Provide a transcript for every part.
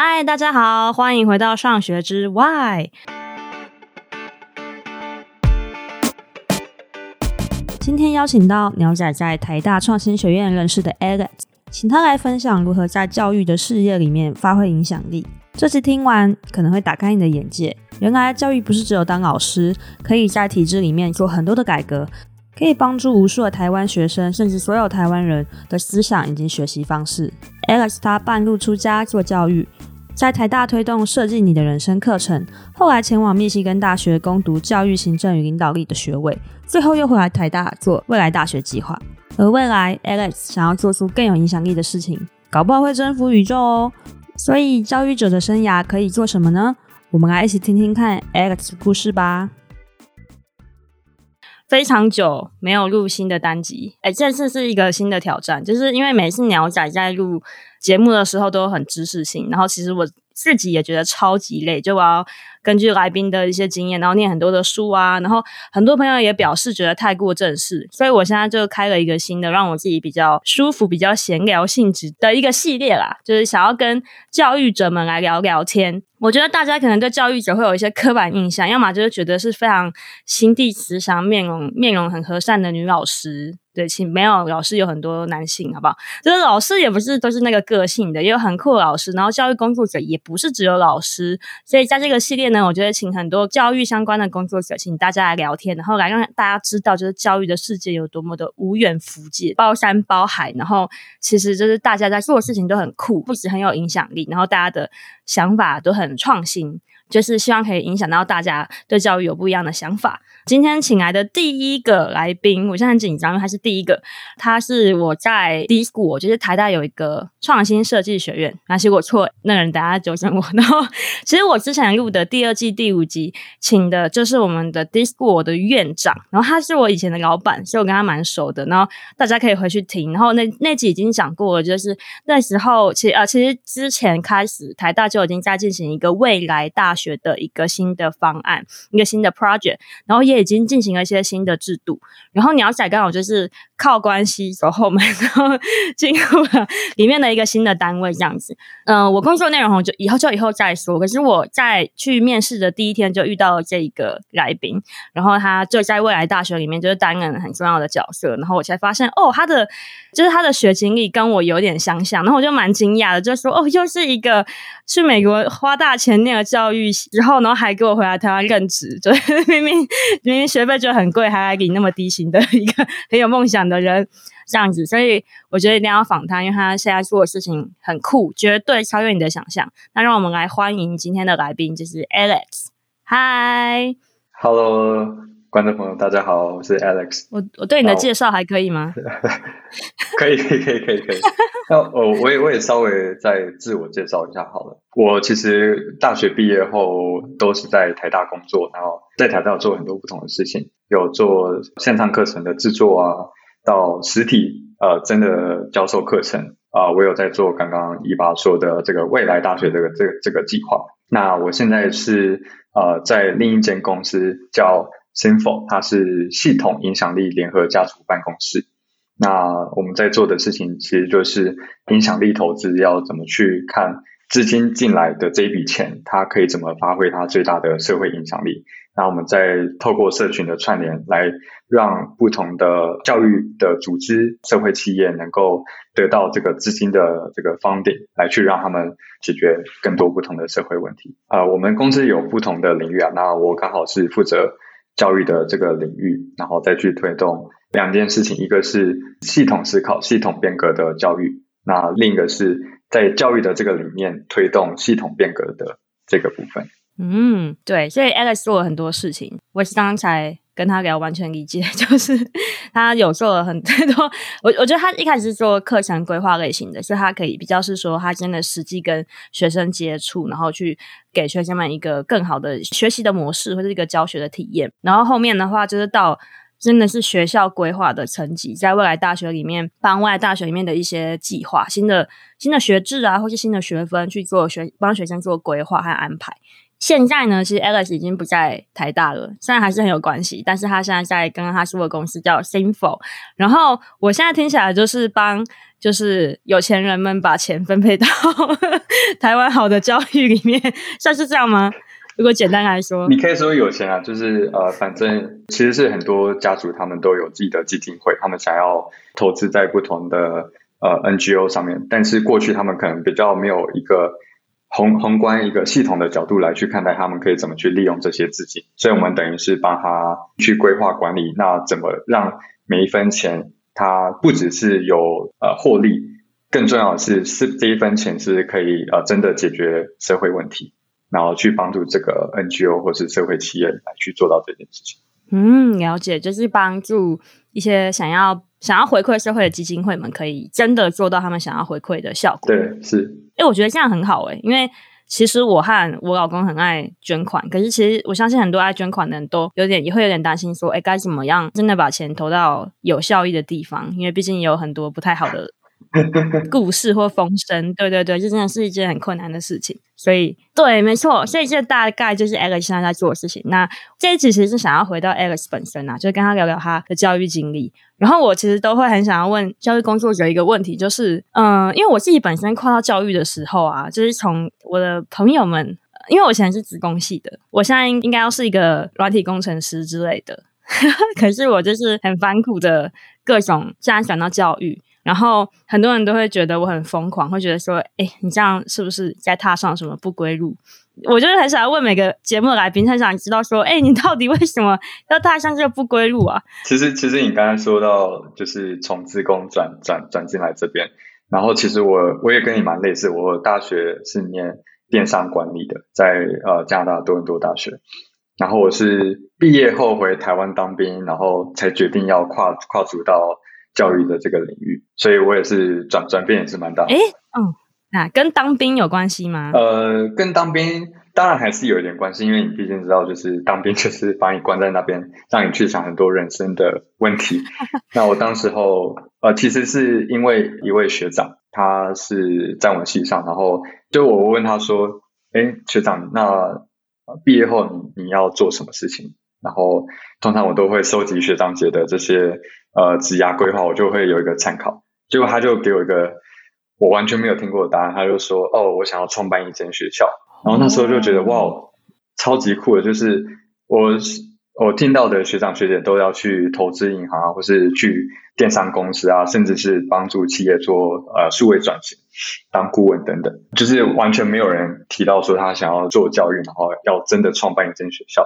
嗨，大家好，欢迎回到上学之 Why。今天邀请到鸟仔在台大创新学院认识的 Alex，请他来分享如何在教育的事业里面发挥影响力。这次听完可能会打开你的眼界，原来教育不是只有当老师，可以在体制里面做很多的改革。可以帮助无数的台湾学生，甚至所有台湾人的思想以及学习方式。Alex 他半路出家做教育，在台大推动设计你的人生课程，后来前往密西根大学攻读教育行政与领导力的学位，最后又回来台大做未来大学计划。而未来 Alex 想要做出更有影响力的事情，搞不好会征服宇宙哦。所以教育者的生涯可以做什么呢？我们来一起听听看 Alex 的故事吧。非常久没有录新的单集，哎，这次是一个新的挑战，就是因为每次鸟仔在录节目的时候都很知识性，然后其实我自己也觉得超级累，就我要根据来宾的一些经验，然后念很多的书啊，然后很多朋友也表示觉得太过正式，所以我现在就开了一个新的，让我自己比较舒服、比较闲聊性质的一个系列啦，就是想要跟教育者们来聊聊天。我觉得大家可能对教育者会有一些刻板印象，要么就是觉得是非常心地慈祥、面容面容很和善的女老师。对，其实没有老师有很多男性，好不好？就是老师也不是都是那个个性的，也有很酷的老师。然后教育工作者也不是只有老师，所以在这个系列呢，我觉得请很多教育相关的工作者，请大家来聊天，然后来让大家知道，就是教育的世界有多么的无远弗届、包山包海。然后其实就是大家在做的事情都很酷，不止很有影响力，然后大家的想法都很创新。就是希望可以影响到大家对教育有不一样的想法。今天请来的第一个来宾，我现在很紧张，因为他是第一个。他是我在 DISCO，就是台大有一个创新设计学院。那其实我错，那个人等下纠正我。然后，其实我之前录的第二季第五集，请的就是我们的 DISCO 的院长。然后他是我以前的老板，所以我跟他蛮熟的。然后大家可以回去听。然后那那集已经讲过了，就是那时候其实啊，其实之前开始台大就已经在进行一个未来大学的一个新的方案，一个新的 project，然后也已经进行了一些新的制度。然后鸟仔刚好就是靠关系走后门，然后进入了里面的一个新的单位这样子。嗯、我工作内容就以后就以后再说。可是我在去面试的第一天就遇到了这一个来宾，然后他就在未来大学里面就是担任很重要的角色。然后我才发现哦，他的就是他的学经历跟我有点相像，然后我就蛮惊讶的，就说哦，又是一个去美国花大钱念了教育。之后，然后还给我回来台湾任职，就明 明明明学费就很贵，还来给你那么低薪的一个很有梦想的人这样子，所以我觉得一定要访他，因为他现在做的事情很酷，绝对超越你的想象。那让我们来欢迎今天的来宾，就是 Alex。Hi，Hello。观众朋友，大家好，我是 Alex。我我对你的介绍还可以吗？可以，可以，可以，可以，可以。那我我也我也稍微再自我介绍一下好了。我其实大学毕业后都是在台大工作，然后在台大做很多不同的事情，有做线上课程的制作啊，到实体呃真的教授课程啊，呃，我有在做刚刚一八说的这个未来大学这个这个这个计划。那我现在是呃在另一间公司叫。S i n f o 它是系统影响力联合家族办公室。那我们在做的事情，其实就是影响力投资要怎么去看资金进来的这一笔钱，它可以怎么发挥它最大的社会影响力。那我们再透过社群的串联，来让不同的教育的组织、社会企业能够得到这个资金的这个 funding，来去让他们解决更多不同的社会问题。啊、我们公司有不同的领域啊，那我刚好是负责。教育的这个领域，然后再去推动两件事情，一个是系统思考、系统变革的教育，那另一个是在教育的这个里面推动系统变革的这个部分。嗯，对，所以 Alex 做了很多事情，我是刚才。跟他聊完全理解，就是他有做了很多。我我觉得他一开始是做课程规划类型的，所以他可以比较是说他真的实际跟学生接触，然后去给学生们一个更好的学习的模式或者一个教学的体验。然后后面的话就是到真的是学校规划的层级，在未来大学里面帮未来大学里面的一些计划、新的新的学制啊，或是新的学分去做学帮学生做规划和安排。现在呢，其实 Alex 已经不在台大了，虽然还是很有关系，但是他现在在刚刚他说的公司叫 Sinfo 然后我现在听起来就是帮就是有钱人们把钱分配到 台湾好的教育里面，算是这样吗？如果简单来说，你可以说有钱啊，就是呃，反正其实是很多家族他们都有自己的基金会，他们想要投资在不同的呃 NGO 上面，但是过去他们可能比较没有一个宏宏观一个系统的角度来去看待他们可以怎么去利用这些资金，所以我们等于是帮他去规划管理，那怎么让每一分钱它不只是有呃获利，更重要的是是这一分钱是可以呃真的解决社会问题。然后去帮助这个 NGO 或是社会企业来去做到这件事情。嗯，了解，就是帮助一些想要想要回馈社会的基金会们，可以真的做到他们想要回馈的效果。对，是。哎，我觉得这样很好哎，因为其实我和我老公很爱捐款，可是其实我相信很多爱捐款的人都有点也会有点担心说，哎，该怎么样真的把钱投到有效益的地方？因为毕竟有很多不太好的。故事或风声，对对对，这真的是一件很困难的事情。所以，对，没错，所以这大概就是 Alex 现在在做的事情。那这一集其实是想要回到 Alex 本身啊，就是跟他聊聊他的教育经历。然后我其实都会很想要问教育工作者一个问题，就是，嗯，因为我自己本身跨到教育的时候啊，就是从我的朋友们，因为我以前是资工系的，我现在应该要是一个软体工程师之类的，可是我就是很反骨的各种，既然想到教育。然后很多人都会觉得我很疯狂，会觉得说：“哎，你这样是不是在踏上什么不归路？”我就是很想要问每个节目来宾，很想知道说：“哎，你到底为什么要踏上这个不归路啊？”其实，其实你刚才说到，就是从自工转转转进来这边，然后其实我我也跟你蛮类似，我大学是念电商管理的，在呃加拿大多伦多大学，然后我是毕业后回台湾当兵，然后才决定要跨跨足到。教育的这个领域，所以我也是转转变也是蛮大的。诶嗯，那跟当兵有关系吗？呃，跟当兵当然还是有一点关系，因为你毕竟知道，就是当兵就是把你关在那边，让你去想很多人生的问题。那我当时候呃，其实是因为一位学长，他是在我系上，然后就我问他说：“诶，学长，那毕业后你你要做什么事情？”然后通常我都会收集学长姐的这些。呃，职涯规划我就会有一个参考，结果他就给我一个我完全没有听过的答案，他就说：“哦，我想要创办一间学校。”然后那时候就觉得哇，超级酷的，就是我我听到的学长学姐都要去投资银行啊，或是去电商公司啊，甚至是帮助企业做呃数位转型当顾问等等，就是完全没有人提到说他想要做教育，然后要真的创办一间学校。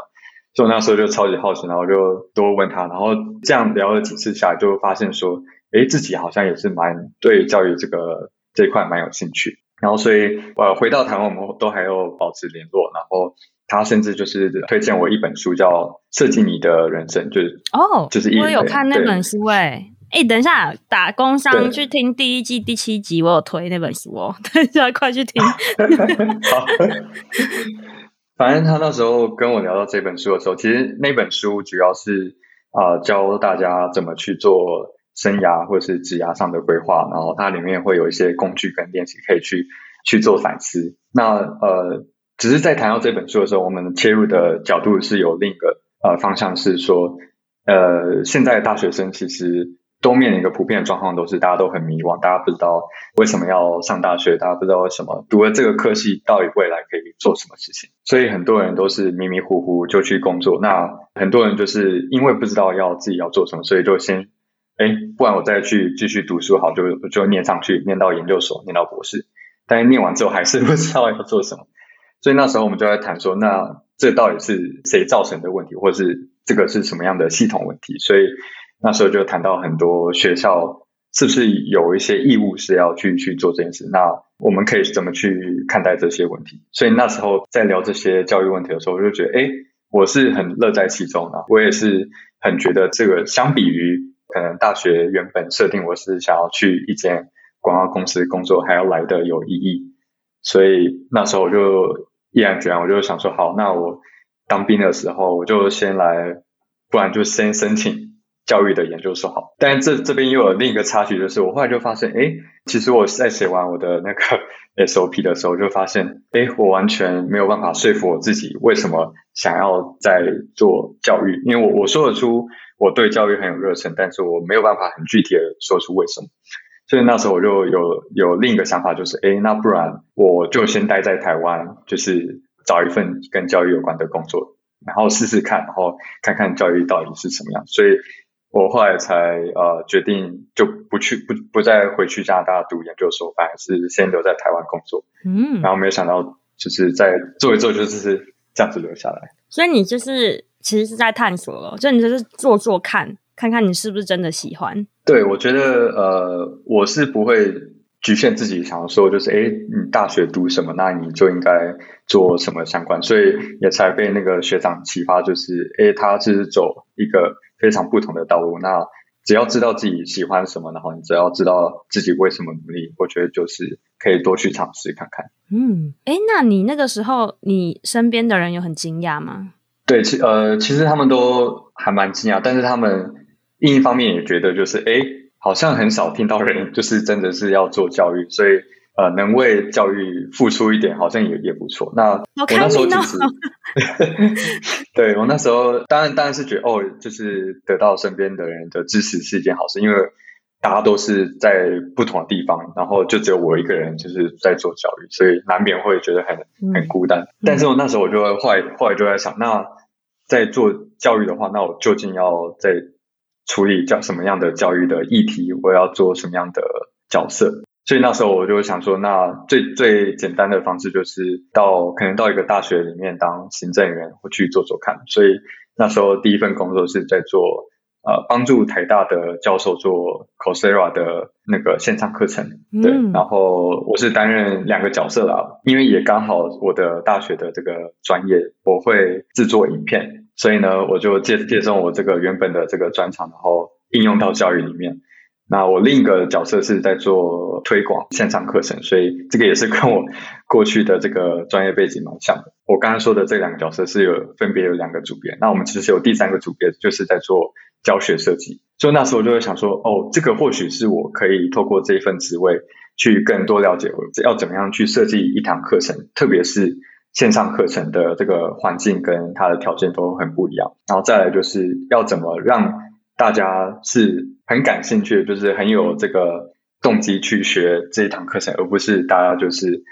所以我那时候就超级好奇，然后就多问他，然后这样聊了几次下来，就发现说，诶，自己好像也是蛮对教育这个这一块蛮有兴趣。然后所以呃，回到台湾，我们都还有保持联络。然后他甚至就是推荐我一本书，叫《设计你的人生》，就是哦，就是我有看那本书诶。诶，等一下，打工商去听第一季第七集，我有推那本书哦，等一下快去听。好。反正他那时候跟我聊到这本书的时候，其实那本书主要是啊、呃、教大家怎么去做生涯或是职涯上的规划，然后它里面会有一些工具跟练习可以去去做反思。那呃，只是在谈到这本书的时候，我们切入的角度是有另一个呃方向，是说呃现在的大学生其实。都面临一个普遍的状况，都是大家都很迷惘，大家不知道为什么要上大学，大家不知道为什么读了这个科系到底未来可以做什么事情，所以很多人都是迷迷糊糊就去工作。那很多人就是因为不知道要自己要做什么，所以就先，哎，不然我再去继续读书好，就就念上去，念到研究所，念到博士，但是念完之后还是 不知道要做什么，所以那时候我们就在谈说，那这到底是谁造成的问题，或是这个是什么样的系统问题？所以。那时候就谈到很多学校是不是有一些义务是要去去做这件事？那我们可以怎么去看待这些问题？所以那时候在聊这些教育问题的时候，我就觉得，哎，我是很乐在其中的。我也是很觉得这个相比于可能大学原本设定我是想要去一间广告公司工作还要来得有意义。所以那时候我就毅然决然，我就想说，好，那我当兵的时候我就先来，不然就先申请。教育的研究所好，但这这边又有另一个插曲，就是我后来就发现，哎，其实我在写完我的那个 SOP 的时候，就发现，哎，我完全没有办法说服我自己，为什么想要在做教育？因为我我说得出我对教育很有热忱，但是我没有办法很具体的说出为什么。所以那时候我就有有另一个想法，就是哎，那不然我就先待在台湾，就是找一份跟教育有关的工作，然后试试看，然后看看教育到底是什么样。所以我后来才呃决定就不去不不再回去加拿大读研究所，反而是先留在台湾工作。嗯，然后没有想到就是在做一做就是这样子留下来。所以你就是其实是在探索了，就你就是做做看。看看你是不是真的喜欢？对，我觉得呃，我是不会局限自己，想要说就是，哎，你大学读什么，那你就应该做什么相关，所以也才被那个学长启发，就是，哎，他是走一个非常不同的道路。那只要知道自己喜欢什么，然后你只要知道自己为什么努力，我觉得就是可以多去尝试看看。嗯，哎，那你那个时候，你身边的人有很惊讶吗？对，其呃，其实他们都还蛮惊讶，但是他们。另一方面也觉得就是，哎，好像很少听到人就是真的是要做教育，所以呃，能为教育付出一点，好像也也不错。那我那时候其实，对我那时候当然当然是觉得，哦，就是得到身边的人的支持是一件好事，因为大家都是在不同的地方，然后就只有我一个人就是在做教育，所以难免会觉得很很孤单。嗯、但是我那时候我就会后来后来就在想，那在做教育的话，那我究竟要在处理教什么样的教育的议题，我要做什么样的角色？所以那时候我就想说，那最最简单的方式就是到可能到一个大学里面当行政员，或去做做看。所以那时候第一份工作是在做呃帮助台大的教授做 Coursera 的那个线上课程，对，嗯、然后我是担任两个角色啦，因为也刚好我的大学的这个专业，我会制作影片。所以呢，我就借借重我这个原本的这个专长，然后应用到教育里面。那我另一个角色是在做推广线上课程，所以这个也是跟我过去的这个专业背景蛮像的。我刚刚说的这两个角色是有分别有两个组别，那我们其实有第三个组别，就是在做教学设计。所以那时候我就会想说，哦，这个或许是我可以透过这一份职位去更多了解我要怎么样去设计一堂课程，特别是。线上课程的这个环境跟它的条件都很不一样，然后再来就是要怎么让大家是很感兴趣，就是很有这个动机去学这一堂课程，而不是大家就是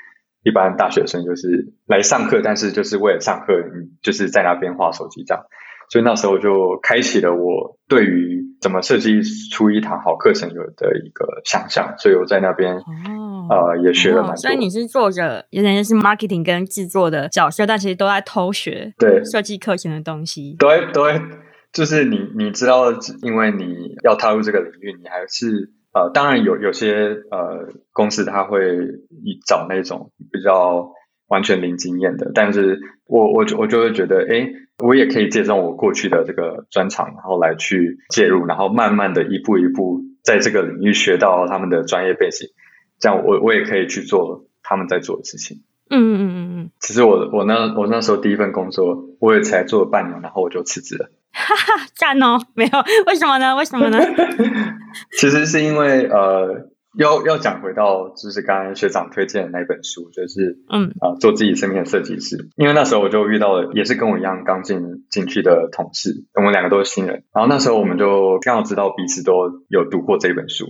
一般大学生就是来上课，但是就是为了上课，就是在那边画手机这样。所以那时候就开启了我对于怎么设计出一堂好课程有的一个想象，所以我在那边。哦呃，也学了蛮多，所以你是做着有点是 marketing 跟制作的角色，但其实都在偷学对设计课程的东西。对对，就是你你知道，因为你要踏入这个领域，你还是呃，当然有有些呃公司他会找那种比较完全零经验的，但是我我我就会觉得，哎，我也可以借重我过去的这个专长，然后来去介入，然后慢慢的一步一步在这个领域学到他们的专业背景。这样我我也可以去做他们在做的事情。嗯嗯嗯嗯嗯。其实我我那我那时候第一份工作，我也才做了半年，然后我就辞职了。哈哈，赞哦！没有，为什么呢？为什么呢？其实是因为呃，要要讲回到就是刚刚学长推荐的那本书，就是嗯啊、呃，做自己生命的设计师。因为那时候我就遇到了也是跟我一样刚进进去的同事，我们两个都是新人。然后那时候我们就刚好知道彼此都有读过这本书。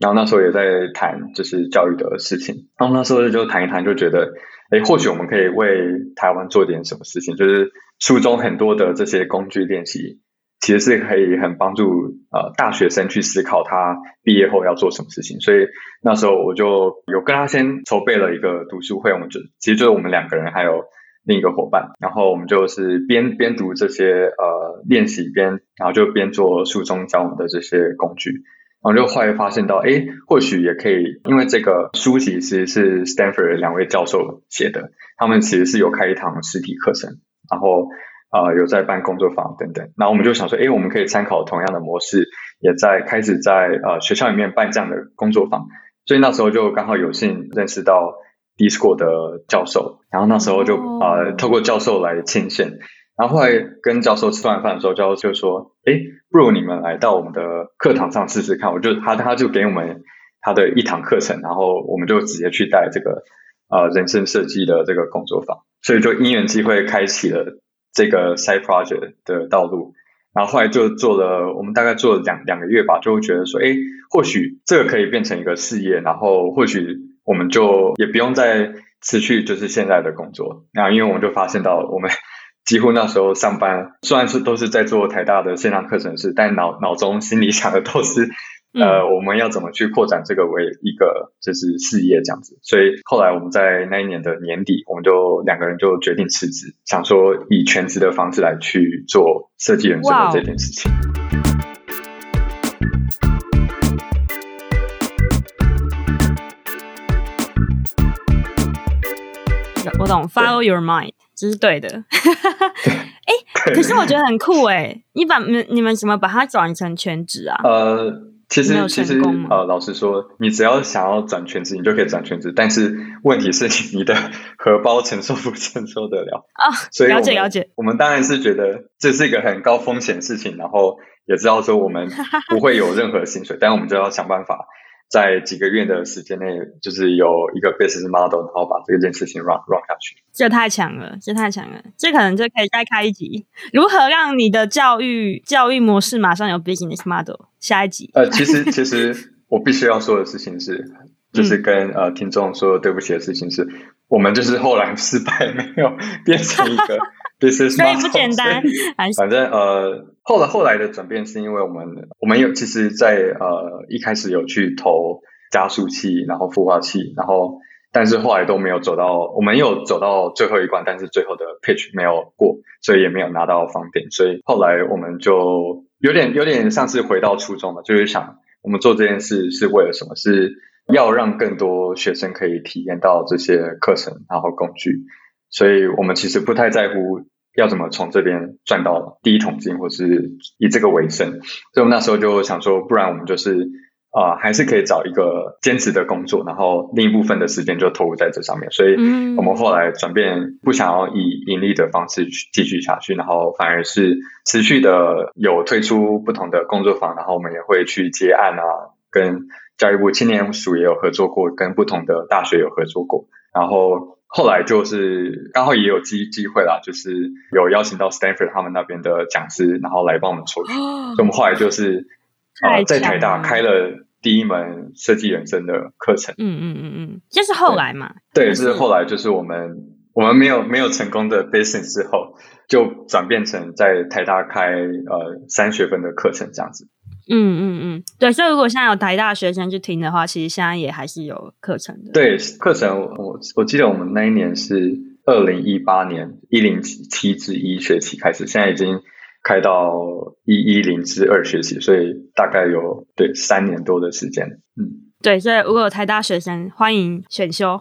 然后那时候也在谈就是教育的事情，然后那时候就谈一谈，就觉得，哎，或许我们可以为台湾做点什么事情。就是书中很多的这些工具练习，其实是可以很帮助呃大学生去思考他毕业后要做什么事情。所以那时候我就有跟他先筹备了一个读书会，我们就其实就是我们两个人还有另一个伙伴，然后我们就是边边读这些呃练习边，然后就边做书中教我们的这些工具。然后就后来发现到，哎，或许也可以，因为这个书籍其实是 Stanford 两位教授写的，他们其实是有开一堂实体课程，然后呃有在办工作坊等等。那我们就想说，哎，我们可以参考同样的模式，也在开始在呃学校里面办这样的工作坊。所以那时候就刚好有幸认识到 D-School 的教授，然后那时候就呃透过教授来牵线。然后后来跟教授吃完饭的时候，教授就说：“哎，不如你们来到我们的课堂上试试看。”我就他他就给我们他的一堂课程，然后我们就直接去带这个呃人生设计的这个工作坊，所以就因缘机会开启了这个 side project 的道路。然后后来就做了，我们大概做了两两个月吧，就会觉得说，哎，或许这个可以变成一个事业，然后或许我们就也不用再持续就是现在的工作。然后因为我们就发现到，我们 几乎那时候上班，虽然是都是在做台大的线上课程室，但脑脑中心里想的都是。呃，我们要怎么去扩展这个为一个就是事业这样子？所以后来我们在那一年的年底，我们就两个人就决定辞职，想说以全职的方式来去做设计人生的这件事情。我懂，Follow your mind，这是对的。哎，可是我觉得很酷哎，你把你你们怎么把它转成全职啊？呃。其实其实呃，老实说，你只要想要转全职，你就可以转全职。但是问题是 你的荷包承受不承受得了啊？所以了解了解。我们当然是觉得这是一个很高风险的事情，然后也知道说我们不会有任何薪水，但我们就要想办法。在几个月的时间内，就是有一个 business model，然后把这件事情 run run 下去。这太强了，这太强了，这可能就可以再开一集。如何让你的教育教育模式马上有 business model？下一集。呃，其实其实我必须要说的事情是，就是跟、嗯、呃听众说对不起的事情是，我们就是后来失败，没有变成一个。所以不简单，反正呃，后来后来的转变是因为我们我们有其实在，在呃一开始有去投加速器，然后孵化器，然后但是后来都没有走到，我们有走到最后一关，但是最后的 pitch 没有过，所以也没有拿到 funding，所以后来我们就有点有点像是回到初中了，就是想我们做这件事是为了什么？是要让更多学生可以体验到这些课程，然后工具，所以我们其实不太在乎。要怎么从这边赚到第一桶金，或是以这个为生？所以我们那时候就想说，不然我们就是啊、呃，还是可以找一个兼职的工作，然后另一部分的时间就投入在这上面。所以我们后来转变，不想要以盈利的方式去继续下去，然后反而是持续的有推出不同的工作坊，然后我们也会去接案啊，跟教育部青年署也有合作过，跟不同的大学有合作过，然后。后来就是刚好也有机机会啦，就是有邀请到 Stanford 他们那边的讲师，然后来帮我们抽取。所以我们后来就是啊，在台大开了第一门设计人生的课程。嗯嗯嗯嗯，这是后来嘛？对，这是后来就是我们我们没有没有成功的 business 之后，就转变成在台大开呃三学分的课程这样子。嗯嗯嗯，对，所以如果现在有台大学生去听的话，其实现在也还是有课程的。对，课程我我记得我们那一年是二零一八年一零七至一学期开始，现在已经开到一一零至二学期，所以大概有对三年多的时间。嗯，对，所以如果有台大学生，欢迎选修。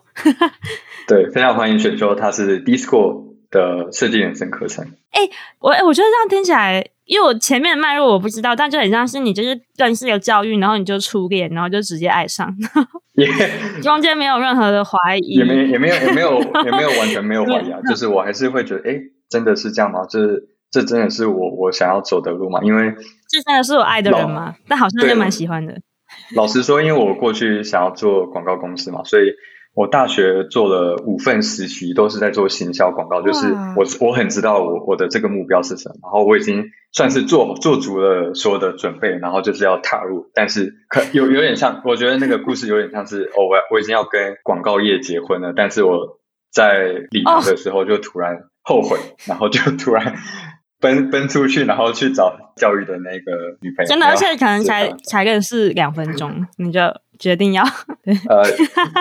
对，非常欢迎选修，它是 D-School 的设计人生课程。哎，我我觉得这样听起来。因为我前面的脉络我不知道，但就很像是你就是认识了教育，然后你就初恋，然后就直接爱上，也中间没有任何的怀疑，也没也没有也没有也没有完全没有 怀疑啊，就是我还是会觉得，哎，真的是这样吗？这这真的是我我想要走的路吗？因为这真的是我爱的人吗？但好像就蛮喜欢的。老实说，因为我过去想要做广告公司嘛，所以。我大学做了五份实习，都是在做行销广告。就是我我很知道我我的这个目标是什么，然后我已经算是做做足了所有的准备，然后就是要踏入。但是可有有点像，我觉得那个故事有点像是哦，我我已经要跟广告业结婚了，但是我在礼堂的时候就突然后悔，然后就突然。奔奔出去，然后去找教育的那个女朋友。真的，而且可能才才认识两分钟，你就决定要？呃，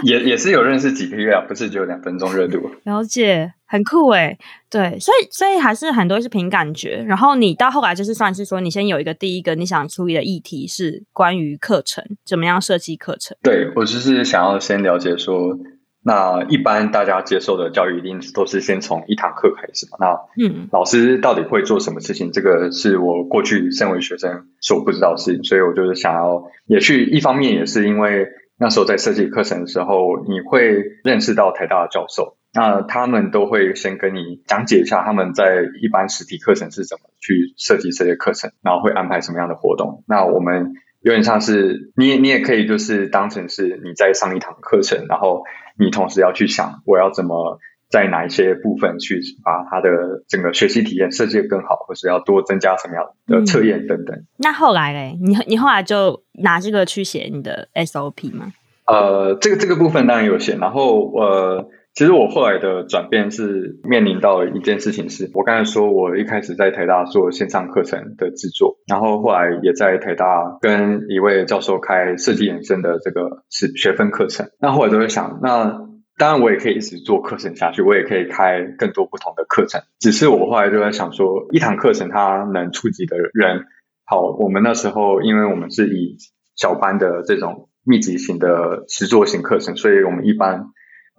也也是有认识几个月啊，不是只有两分钟热度。了解，很酷诶。对，所以所以还是很多是凭感觉。然后你到后来就是算是说，你先有一个第一个你想处理的议题是关于课程，怎么样设计课程？对，我就是想要先了解说。那一般大家接受的教育一定都是先从一堂课开始嘛？那嗯，老师到底会做什么事情？这个是我过去身为学生所不知道的事情，所以我就是想要也去。一方面也是因为那时候在设计课程的时候，你会认识到台大的教授，那他们都会先跟你讲解一下他们在一般实体课程是怎么去设计这些课程，然后会安排什么样的活动。那我们有点像是你，你也可以就是当成是你在上一堂课程，然后。你同时要去想，我要怎么在哪一些部分去把它的整个学习体验设计的更好，或是要多增加什么样的测验等等。嗯、那后来嘞，你你后来就拿这个去写你的 SOP 吗？呃，这个这个部分当然有写，然后呃。其实我后来的转变是面临到一件事情是，我刚才说，我一开始在台大做线上课程的制作，然后后来也在台大跟一位教授开设计延伸的这个是学分课程。那后来都在想，那当然我也可以一直做课程下去，我也可以开更多不同的课程。只是我后来就在想说，一堂课程它能触及的人，好，我们那时候因为我们是以小班的这种密集型的实作型课程，所以我们一般。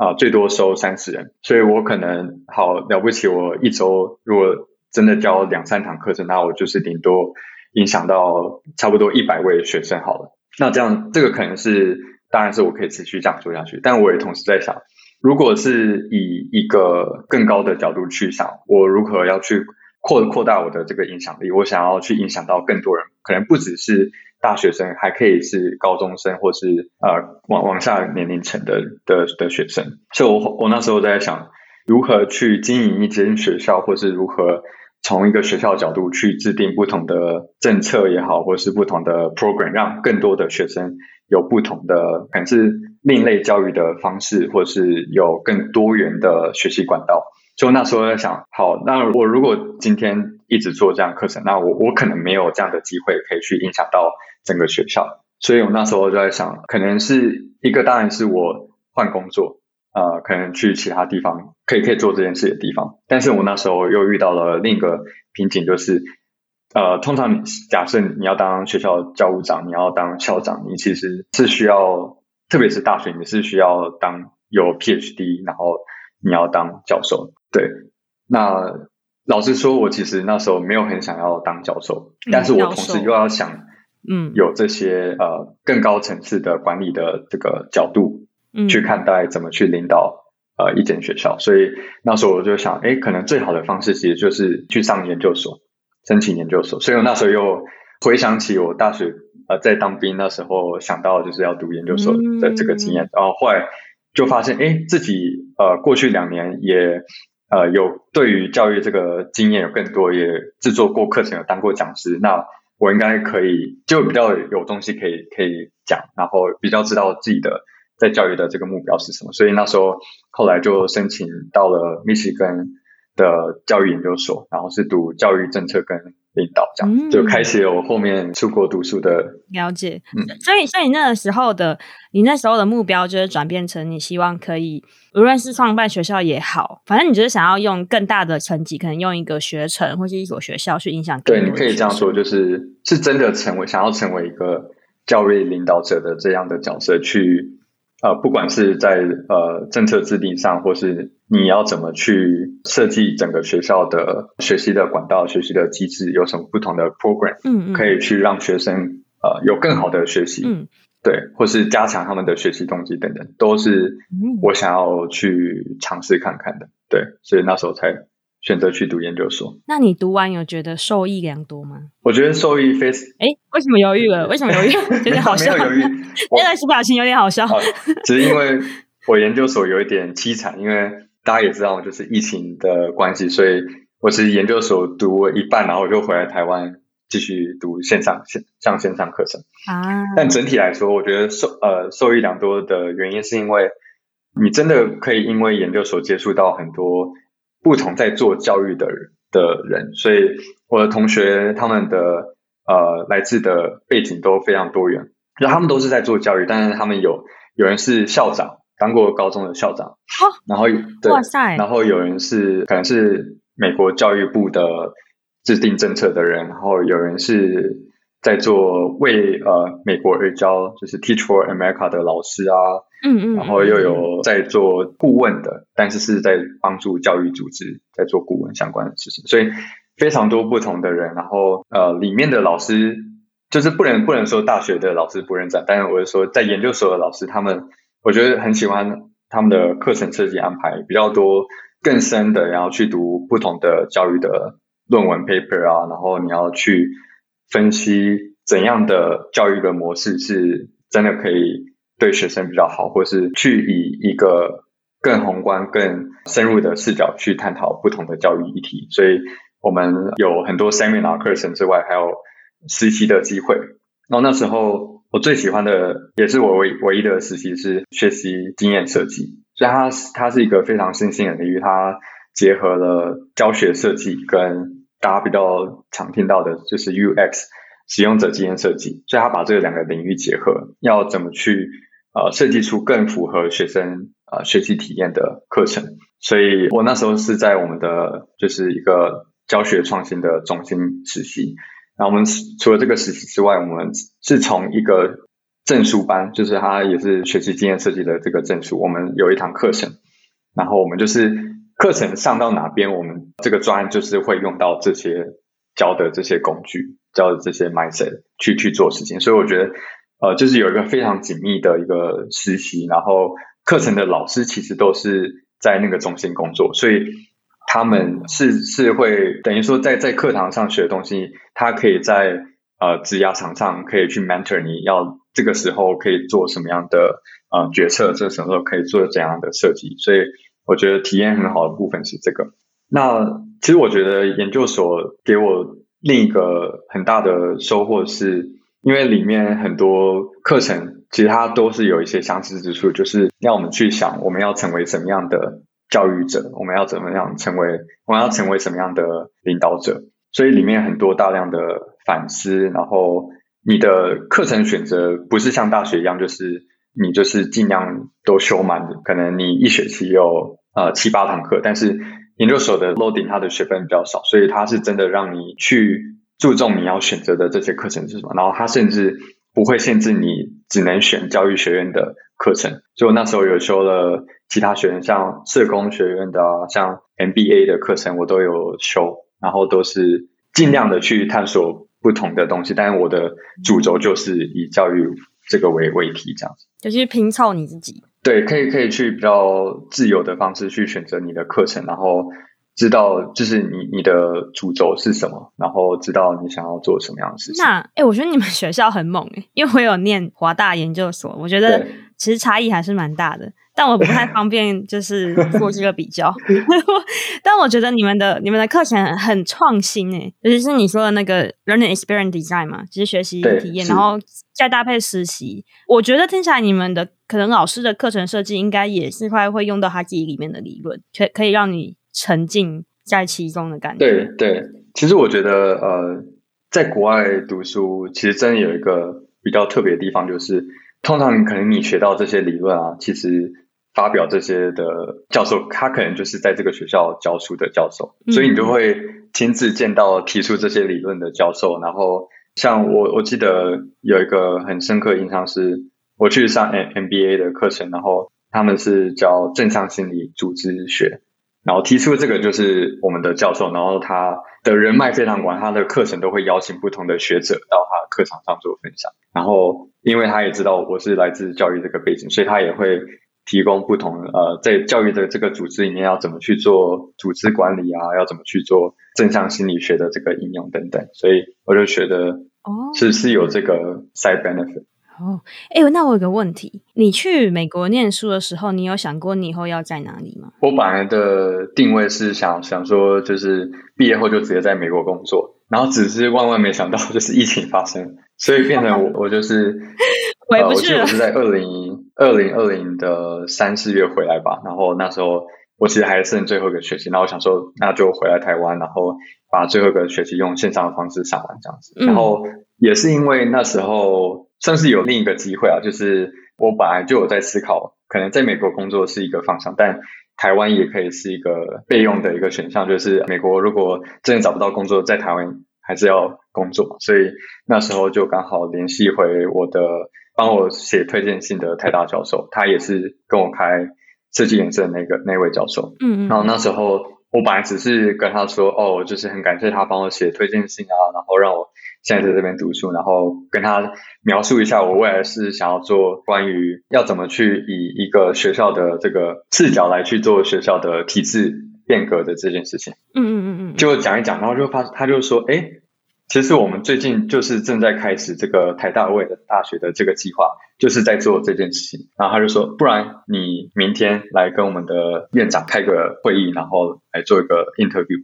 啊，最多收三十人，所以我可能好了不起。我一周如果真的教两三堂课程，那我就是顶多影响到差不多一百位学生好了。那这样这个可能是，当然是我可以持续这样做下去。但我也同时在想，如果是以一个更高的角度去想，我如何要去扩扩大我的这个影响力？我想要去影响到更多人，可能不只是。大学生还可以是高中生，或是呃往往下年龄层的的的学生，所以我我那时候在想，如何去经营一间学校，或是如何从一个学校角度去制定不同的政策也好，或是不同的 program，让更多的学生有不同的可能是另类教育的方式，或是有更多元的学习管道。就那时候在想，好，那我如果今天一直做这样课程，那我我可能没有这样的机会可以去影响到整个学校，所以我那时候就在想，可能是一个当然是我换工作，呃，可能去其他地方可以可以做这件事的地方，但是我那时候又遇到了另一个瓶颈，就是呃，通常你假设你要当学校教务长，你要当校长，你其实是需要，特别是大学，你是需要当有 PhD，然后你要当教授，对，那老实说，我其实那时候没有很想要当教授，嗯、但是我同时又要想。嗯，有这些呃更高层次的管理的这个角度，嗯，去看待怎么去领导呃一间学校，所以那时候我就想，哎，可能最好的方式其实就是去上研究所，申请研究所。所以我那时候又回想起我大学呃在当兵那时候想到就是要读研究所的这个经验，嗯，然后后来就发现，哎，自己呃过去两年也呃有对于教育这个经验有更多，也制作过课程，有当过讲师，那。我应该可以，就比较有东西可以可以讲，然后比较知道自己的在教育的这个目标是什么，所以那时候后来就申请到了密西根的教育研究所，然后是读教育政策跟领导，这样、嗯、就开始有后面出国读书的了解。嗯，所以所以那个时候的你那时候的目标就是转变成你希望可以。无论是创办学校也好，反正你就是想要用更大的成绩，可能用一个学程或是一所学校去影响。对，你可以这样说，就是是真的成为想要成为一个教育领导者的这样的角色，去呃，不管是在呃政策制定上，或是你要怎么去设计整个学校的学习的管道、学习的机制，有什么不同的 program，嗯，嗯，可以去让学生呃有更好的学习。嗯。对，或是加强他们的学习动机等等，都是我想要去尝试看看的。对，所以那时候才选择去读研究所。那你读完有觉得受益良多吗？我觉得受益非常。哎，为什么犹豫了？为什么犹豫？有点好笑。没有犹豫，原来是表情有点好笑。好，只是因为我研究所有一点凄惨，因为大家也知道，就是疫情的关系，所以我是研究所读了一半，然后我就回来台湾。继续读线上线上线上课程啊，但整体来说，我觉得受呃受益良多的原因是因为你真的可以因为研究所接触到很多不同在做教育的的人，所以我的同学他们的呃来自的背景都非常多元，就他们都是在做教育，但是他们有有人是校长，当过高中的校长，然后对，哇塞，然后有人是可能是美国教育部的。制定政策的人，然后有人是在做为呃美国而教，就是 Teach for America 的老师啊，嗯嗯，然后又有在做顾问的，但是是在帮助教育组织在做顾问相关的事情，所以非常多不同的人，然后呃里面的老师就是不能不能说大学的老师不认真，但是我是说在研究所的老师，他们我觉得很喜欢他们的课程设计安排比较多更深的，然后去读不同的教育的。论文 paper 啊，然后你要去分析怎样的教育的模式是真的可以对学生比较好，或是去以一个更宏观、更深入的视角去探讨不同的教育议题。所以我们有很多 seminar 课程之外，还有实习的机会。然后那时候我最喜欢的，也是我唯唯一的实习是学习经验设计。所以它它是一个非常新兴的领域，它结合了教学设计跟大家比较常听到的就是 UX 使用者经验设计。所以他把这两个领域结合，要怎么去呃设计出更符合学生呃学习体验的课程。所以我那时候是在我们的就是一个教学创新的中心实习。然后我们除了这个实习之外，我们是从一个证书班，就是它也是学习经验设计的这个证书。我们有一堂课程，然后我们就是课程上到哪边，我们这个专案就是会用到这些教的这些工具，教的这些 mindset 去去做事情。所以我觉得，呃，就是有一个非常紧密的一个实习，然后课程的老师其实都是在那个中心工作，所以。他们是是会等于说在在课堂上学的东西，他可以在呃职涯场上可以去 mentor 你要这个时候可以做什么样的呃决策，这个时候可以做怎样的设计。所以我觉得体验很好的部分是这个。那其实我觉得研究所给我另一个很大的收获是，因为里面很多课程其实它都是有一些相似之处，就是让我们去想我们要成为什么样的。教育者，我们要怎么样成为？我们要成为什么样的领导者？所以里面很多大量的反思，然后你的课程选择不是像大学一样，就是你就是尽量都修满的，可能你一学期有呃七八堂课，但是研究所的 loading 它的学分比较少，所以它是真的让你去注重你要选择的这些课程是什么，然后它甚至不会限制你只能选教育学院的课程。就那时候有修了。其他学院像社工学院的、啊，像 MBA 的课程，我都有修，然后都是尽量的去探索不同的东西。但是我的主轴就是以教育这个为为题，这样子。就是拼凑你自己。对，可以可以去比较自由的方式去选择你的课程，然后知道就是你你的主轴是什么，然后知道你想要做什么样的事情。那哎、欸，我觉得你们学校很猛哎，因为我有念华大研究所，我觉得其实差异还是蛮大的。但我不太方便，就是 做这个比较。但我觉得你们的你们的课程很创新诶，尤其是你说的那个 learning experience design 嘛，就是学习体验，然后再搭配实习。我觉得听起来你们的可能老师的课程设计应该也是会会用到他自己里面的理论，可可以让你沉浸在其中的感觉。对对，其实我觉得呃，在国外读书其实真的有一个比较特别的地方，就是通常可能你学到这些理论啊，其实。发表这些的教授，他可能就是在这个学校教书的教授，嗯、所以你就会亲自见到提出这些理论的教授。然后，像我，我记得有一个很深刻印象是，我去上 MBA 的课程，然后他们是教正向心理组织学，然后提出这个就是我们的教授，然后他的人脉非常广，他的课程都会邀请不同的学者到他的课堂上做分享。然后，因为他也知道我是来自教育这个背景，所以他也会。提供不同呃，在教育的这个组织里面要怎么去做组织管理啊，要怎么去做正向心理学的这个应用等等，所以我就觉得哦，是是有这个 side benefit。哦，哎，那我有个问题，你去美国念书的时候，你有想过你以后要在哪里吗？我本来的定位是想想说，就是毕业后就直接在美国工作，然后只是万万没想到，就是疫情发生，所以变成我 我就是回不去了。呃，我记得我是在二零。二零二零的三四月回来吧，然后那时候我其实还剩最后一个学期，然后我想说那就回来台湾，然后把最后一个学期用线上的方式上完这样子。然后也是因为那时候算是有另一个机会啊，就是我本来就有在思考，可能在美国工作是一个方向，但台湾也可以是一个备用的一个选项，就是美国如果真的找不到工作，在台湾还是要工作，所以那时候就刚好联系回我的。帮我写推荐信的泰大教授，他也是跟我开设计研证的那个那位教授。嗯嗯。然后那时候我本来只是跟他说，哦，就是很感谢他帮我写推荐信啊，然后让我现在在这边读书，然后跟他描述一下我未来是想要做关于要怎么去以一个学校的这个视角来去做学校的体制变革的这件事情。嗯嗯嗯嗯。就讲一讲，然后就发，他就说，哎。其实我们最近就是正在开始这个台大未来大学的这个计划，就是在做这件事情。然后他就说，不然你明天来跟我们的院长开个会议，然后来做一个 interview。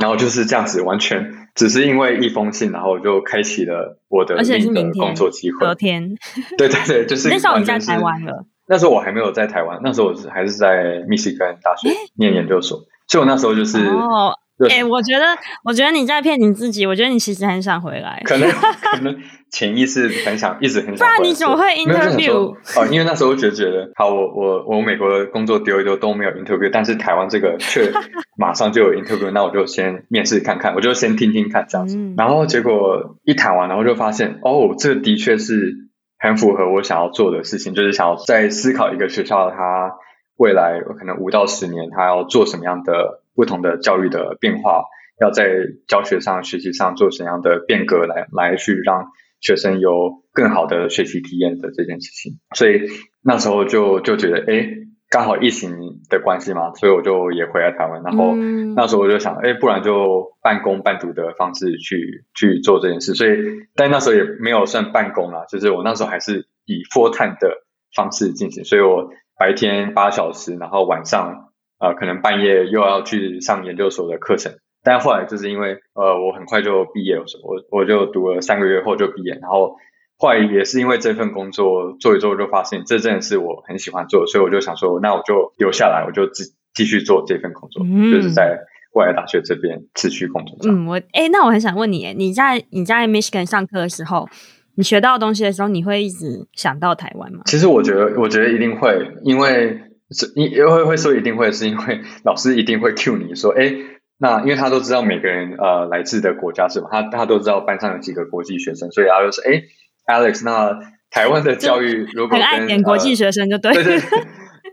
然后就是这样子，完全只是因为一封信，然后就开启了我的另一个工作机会。隔天，对对对，就是 那时候你在台湾了。那时候我还没有在台湾，那时候我是还是在密西根大学念研究所，所以我那时候就是。哦哎、欸，我觉得，我觉得你在骗你自己。我觉得你其实很想回来，可能 可能潜意识很想，一直很想回来。不然你怎么会 interview？哦，因为那时候觉得觉得，好，我我我美国的工作丢一丢都没有 interview，但是台湾这个却 马上就有 interview，那我就先面试看看，我就先听听看这样子。嗯、然后结果一谈完，然后就发现，哦，这的确是很符合我想要做的事情，就是想要在思考一个学校，它未来可能五到十年，它要做什么样的。不同的教育的变化，要在教学上、学习上做怎样的变革来，来来去让学生有更好的学习体验的这件事情。所以那时候就就觉得，哎，刚好疫情的关系嘛，所以我就也回来台湾。然后那时候我就想，哎，不然就半工半读的方式去去做这件事。所以，但那时候也没有算半工啦，就是我那时候还是以 full time 的方式进行。所以我白天八小时，然后晚上。啊、呃，可能半夜又要去上研究所的课程，但后来就是因为呃，我很快就毕业了，我我就读了三个月后就毕业，然后后来也是因为这份工作做一做，就发现这真的是我很喜欢做，所以我就想说，那我就留下来，我就继继续做这份工作，嗯、就是在未来大学这边持续工作。嗯，我诶，那我很想问你，你在你在 Michigan 上课的时候，你学到的东西的时候，你会一直想到台湾吗？其实我觉得，我觉得一定会，因为。是，你会会说一定会，是因为老师一定会 cue 你说，哎，那因为他都知道每个人呃来自的国家是吧？他他都知道班上有几个国际学生，所以他就说，哎，Alex，那台湾的教育如果跟很爱点国际学生就对，对对，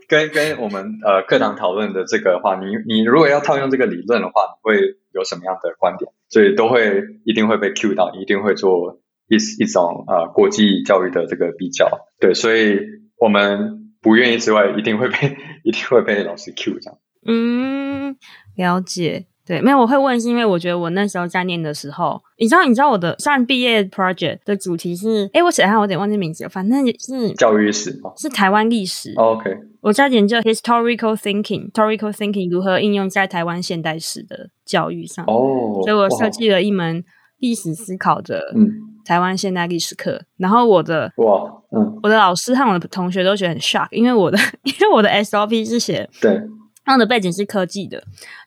跟跟我们呃课堂讨论的这个的话，你你如果要套用这个理论的话，你会有什么样的观点？所以都会一定会被 cue 到，一定会做一一种呃国际教育的这个比较，对，所以我们。不愿意之外，一定会被 一定会被老师 cue 这样。嗯，了解。对，没有，我会问是因为我觉得我那时候在念的时候，你知道，你知道我的上毕业 project 的主题是，哎，我写下我有点忘记名字了，反正是教育史吗？是台湾历史。Oh, OK，我在研究 historical thinking，historical thinking 如何应用在台湾现代史的教育上。哦，oh, 所以我设计了一门历史思考的，嗯。台湾现代历史课，然后我的哇，嗯，我的老师和我的同学都觉得很 shock，因为我的 因为我的 SOP 是写对，他们的背景是科技的，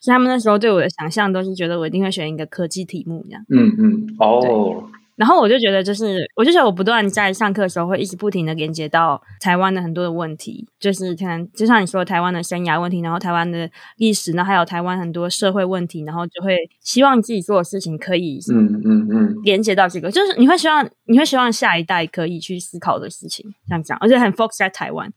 所以他们那时候对我的想象都是觉得我一定会选一个科技题目这样，嗯嗯，哦。然后我就觉得，就是我就觉得我不断在上课的时候会一直不停的连接到台湾的很多的问题，就是可能就像你说台湾的生涯问题，然后台湾的历史，然后还有台湾很多社会问题，然后就会希望自己做的事情可以嗯嗯嗯连接到这个，就是你会希望你会希望下一代可以去思考的事情，这样讲，而且很 focus 在台湾。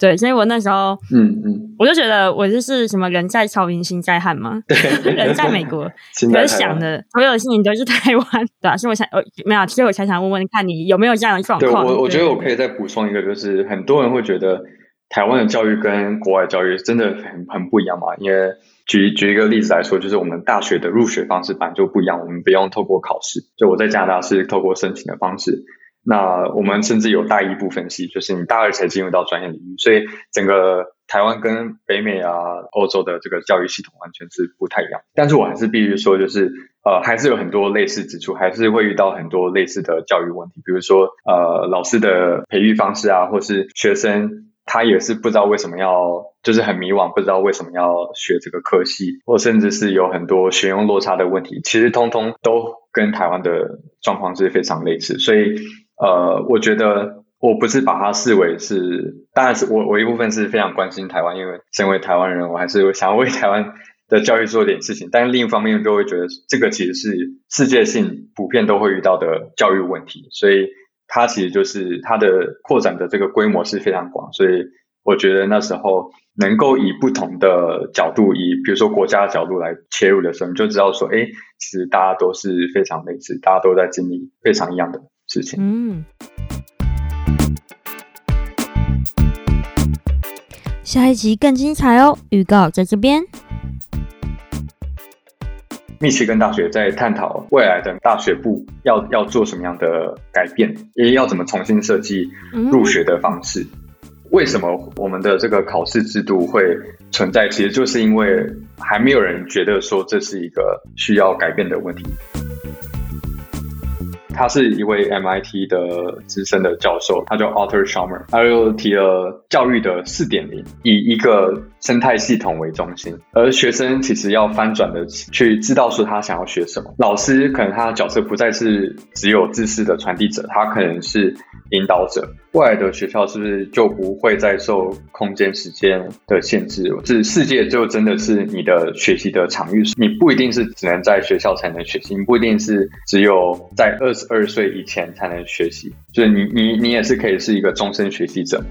对，所以我那时候，嗯嗯，我就觉得我就是什么人在曹营心在汉嘛，对，人在美国，可是想的所有的事情都是台湾，对吧？所以我想，我没有，所以我才想问问看你有没有这样的状况。对，我我觉得我可以再补充一个，就是很多人会觉得台湾的教育跟国外教育真的很很不一样嘛。因为举举一个例子来说，就是我们大学的入学方式本来就不一样，我们不用透过考试，就我在加拿大是透过申请的方式。那我们甚至有大一部分系，就是你大二才进入到专业领域，所以整个台湾跟北美啊、欧洲的这个教育系统完全是不太一样。但是我还是必须说，就是呃，还是有很多类似之处，还是会遇到很多类似的教育问题，比如说呃，老师的培育方式啊，或是学生他也是不知道为什么要，就是很迷惘，不知道为什么要学这个科系，或甚至是有很多学用落差的问题，其实通通都跟台湾的状况是非常类似，所以。呃，我觉得我不是把它视为是，当然是我我一部分是非常关心台湾，因为身为台湾人，我还是想要为台湾的教育做点事情。但另一方面，就会觉得这个其实是世界性普遍都会遇到的教育问题，所以它其实就是它的扩展的这个规模是非常广。所以我觉得那时候能够以不同的角度，以比如说国家的角度来切入的时候，你就知道说，哎，其实大家都是非常类似，大家都在经历非常一样的。事情。嗯，下一集更精彩哦！预告在这边。密歇根大学在探讨未来的大学部要要做什么样的改变，也要怎么重新设计入学的方式。为什么我们的这个考试制度会存在？其实就是因为还没有人觉得说这是一个需要改变的问题。他是一位 MIT 的资深的教授，他叫 Arthur Schommer，他又提了教育的四点零，以一个生态系统为中心，而学生其实要翻转的去知道说他想要学什么。老师可能他的角色不再是只有知识的传递者，他可能是引导者。未来的学校是不是就不会再受空间时间的限制？是世界就真的是你的学习的场域，你不一定是只能在学校才能学习，你不一定是只有在二十二岁以前才能学习，就是你你你也是可以是一个终身学习者。